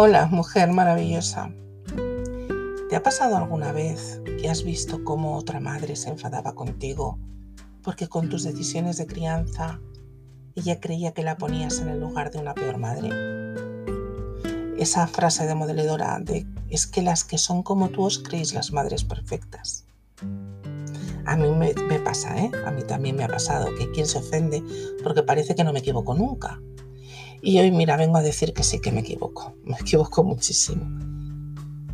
Hola, mujer maravillosa. ¿Te ha pasado alguna vez que has visto cómo otra madre se enfadaba contigo porque con tus decisiones de crianza ella creía que la ponías en el lugar de una peor madre? Esa frase de modeladora de es que las que son como tú os creéis las madres perfectas. A mí me pasa, ¿eh? A mí también me ha pasado que quien se ofende porque parece que no me equivoco nunca y hoy, mira, vengo a decir que sí que me equivoco, me equivoco muchísimo.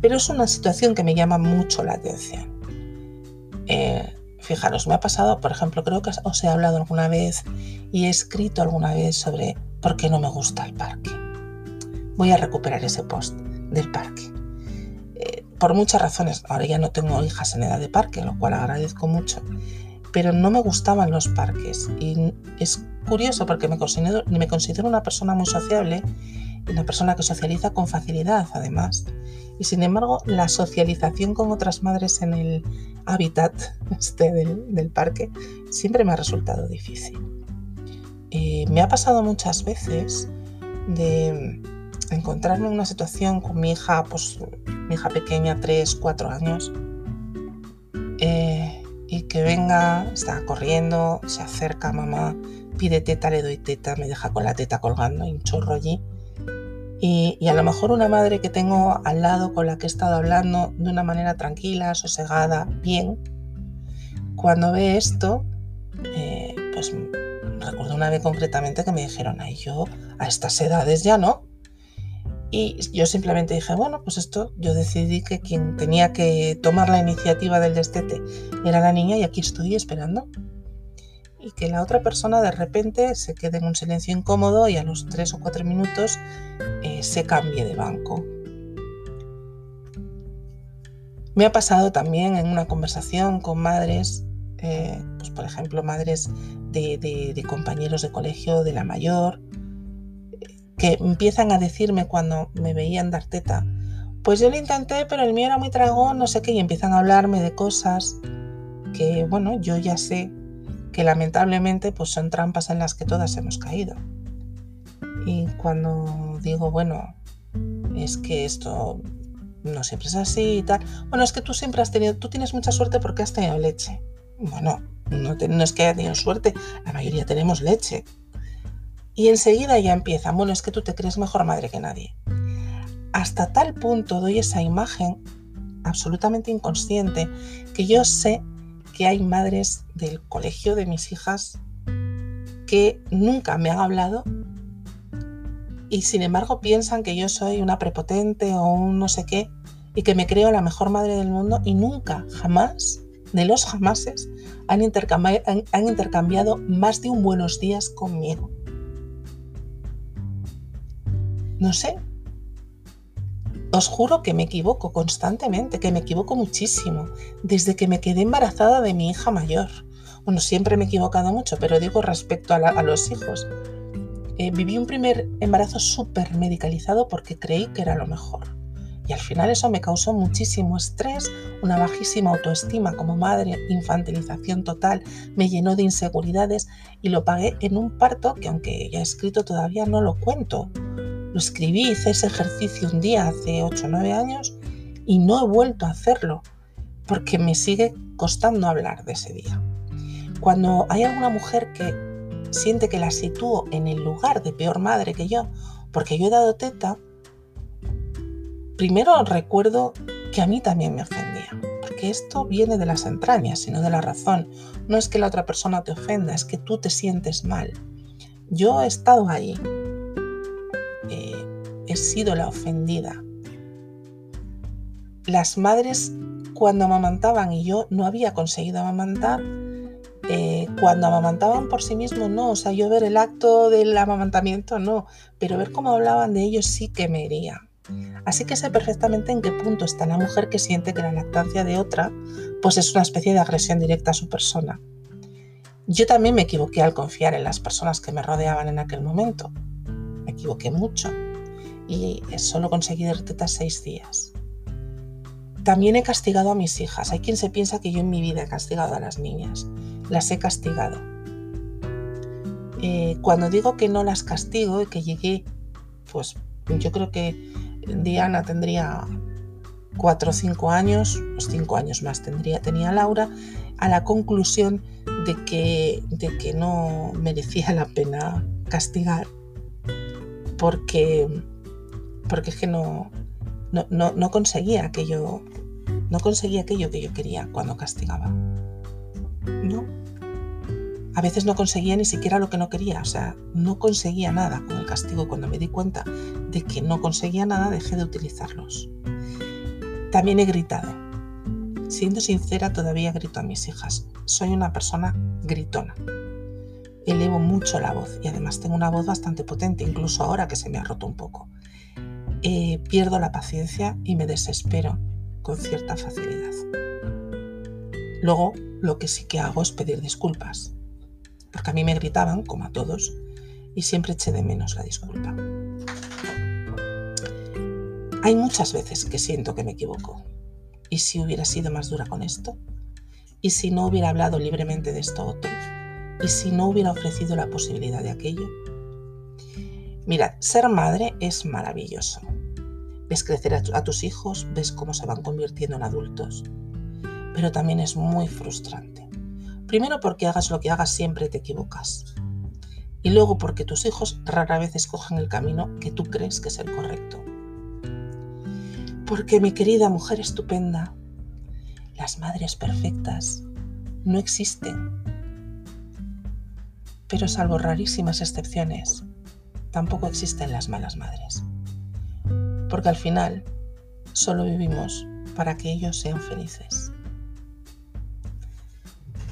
Pero es una situación que me llama mucho la atención. Eh, fijaros, me ha pasado, por ejemplo, creo que os he hablado alguna vez y he escrito alguna vez sobre por qué no me gusta el parque. Voy a recuperar ese post del parque. Eh, por muchas razones, ahora ya no tengo hijas en edad de parque, lo cual agradezco mucho, pero no me gustaban los parques y es curioso porque me considero, me considero una persona muy sociable, una persona que socializa con facilidad además. Y sin embargo, la socialización con otras madres en el hábitat este del, parque siempre me ha resultado difícil. Eh, me ha pasado muchas veces de encontrarme en una situación con mi hija, pues mi hija pequeña, 3, 4 años, eh, y que venga, está corriendo, se acerca mamá, pide teta, le doy teta, me deja con la teta colgando, un chorro allí. Y, a lo mejor una madre que tengo al lado con la que he estado hablando de una manera tranquila, sosegada, bien, cuando ve esto, eh, pues recuerdo una vez concretamente que me dijeron, ay, yo a estas edades ya no. Y yo simplemente dije, bueno, pues esto yo decidí que quien tenía que tomar la iniciativa del destete era la niña y aquí estoy esperando y que la otra persona de repente se quede en un silencio incómodo y a los tres o cuatro minutos eh, se cambie de banco. Me ha pasado también en una conversación con madres, eh, pues por ejemplo, madres de, compañeros de colegio de la mayor, que empiezan a decirme cuando me veían dar teta, pues yo lo intenté, pero el mío era muy tragón, no sé qué, y empiezan a hablarme de cosas que, bueno, yo ya sé que lamentablemente pues son trampas en las que todas hemos caído. Y cuando digo, bueno, es que esto no siempre es así y tal, bueno, es que tú siempre has tenido, tú tienes mucha suerte porque has tenido leche. Bueno, no, no es que haya tenido suerte, la mayoría tenemos leche. Y enseguida ya empieza, bueno, es que tú te crees mejor madre que nadie. Hasta tal punto doy esa imagen absolutamente inconsciente que yo sé que hay madres del colegio de mis hijas que nunca me han hablado y sin embargo piensan que yo soy una prepotente o un no sé qué y que me creo la mejor madre del mundo y nunca, jamás, de los jamases, han, han intercambiado más de un buenos días conmigo. No sé, os juro que me equivoco constantemente, que me equivoco muchísimo, desde que me quedé embarazada de mi hija mayor. Bueno, siempre me he equivocado mucho, pero digo respecto a, los hijos. Eh, viví un primer embarazo súper medicalizado porque creí que era lo mejor. Y al final eso me causó muchísimo estrés, una bajísima autoestima como madre, infantilización total, me llenó de inseguridades y lo pagué en un parto que aunque ya he escrito todavía no lo cuento. Lo escribí, hice ese ejercicio un día hace 8 o 9 años y no he vuelto a hacerlo porque me sigue costando hablar de ese día. Cuando hay alguna mujer que siente que la sitúo en el lugar de peor madre que yo, porque yo he dado teta, primero recuerdo que a mí también me ofendía, porque esto viene de las entrañas, sino de la razón. No es que la otra persona te ofenda, es que tú te sientes mal. Yo he estado ahí, sido la ofendida. Las madres cuando amamantaban y yo no había conseguido amamantar, eh, cuando amamantaban por sí mismos no, o sea, yo ver el acto del amamantamiento no, pero ver cómo hablaban de ellos sí que me hería. Así que sé perfectamente en qué punto está la mujer que siente que la lactancia de otra pues es una especie de agresión directa a su persona. Yo también me equivoqué al confiar en las personas que me rodeaban en aquel momento. Me equivoqué mucho y solo conseguí dar tetas seis días. También he castigado a mis hijas. Hay quien se piensa que yo en mi vida he castigado a las niñas. Las he castigado. Eh, cuando digo que no las castigo y que llegué, pues yo creo que Diana tendría cuatro o cinco años, los cinco años más tendría, tenía Laura, a la conclusión de que, de que no merecía la pena castigar porque, porque es que no, no, no, conseguía aquello, no conseguía aquello que yo quería cuando castigaba. No. A veces no conseguía ni siquiera lo que no quería, o sea, no conseguía nada con el castigo. Cuando me di cuenta de que no conseguía nada, dejé de utilizarlos. También he gritado. Siendo sincera, todavía grito a mis hijas. Soy una persona gritona. Elevo mucho la voz y además tengo una voz bastante potente, incluso ahora que se me ha roto un poco. Eh, pierdo la paciencia y me desespero con cierta facilidad. Luego, lo que sí que hago es pedir disculpas, porque a mí me gritaban, como a todos, y siempre eché de menos la disculpa. Hay muchas veces que siento que me equivoco. ¿Y si hubiera sido más dura con esto? ¿Y si no hubiera hablado libremente de esto otro? ¿Y si no hubiera ofrecido la posibilidad de aquello? Mirad, ser madre es maravilloso. Ves crecer a, tus hijos, ves cómo se van convirtiendo en adultos. Pero también es muy frustrante. Primero porque hagas lo que hagas siempre te equivocas. Y luego porque tus hijos rara vez escogen el camino que tú crees que es el correcto. Porque mi querida mujer estupenda, las madres perfectas no existen. Pero salvo rarísimas excepciones, tampoco existen las malas madres. Porque al final solo vivimos para que ellos sean felices.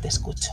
Te escucho.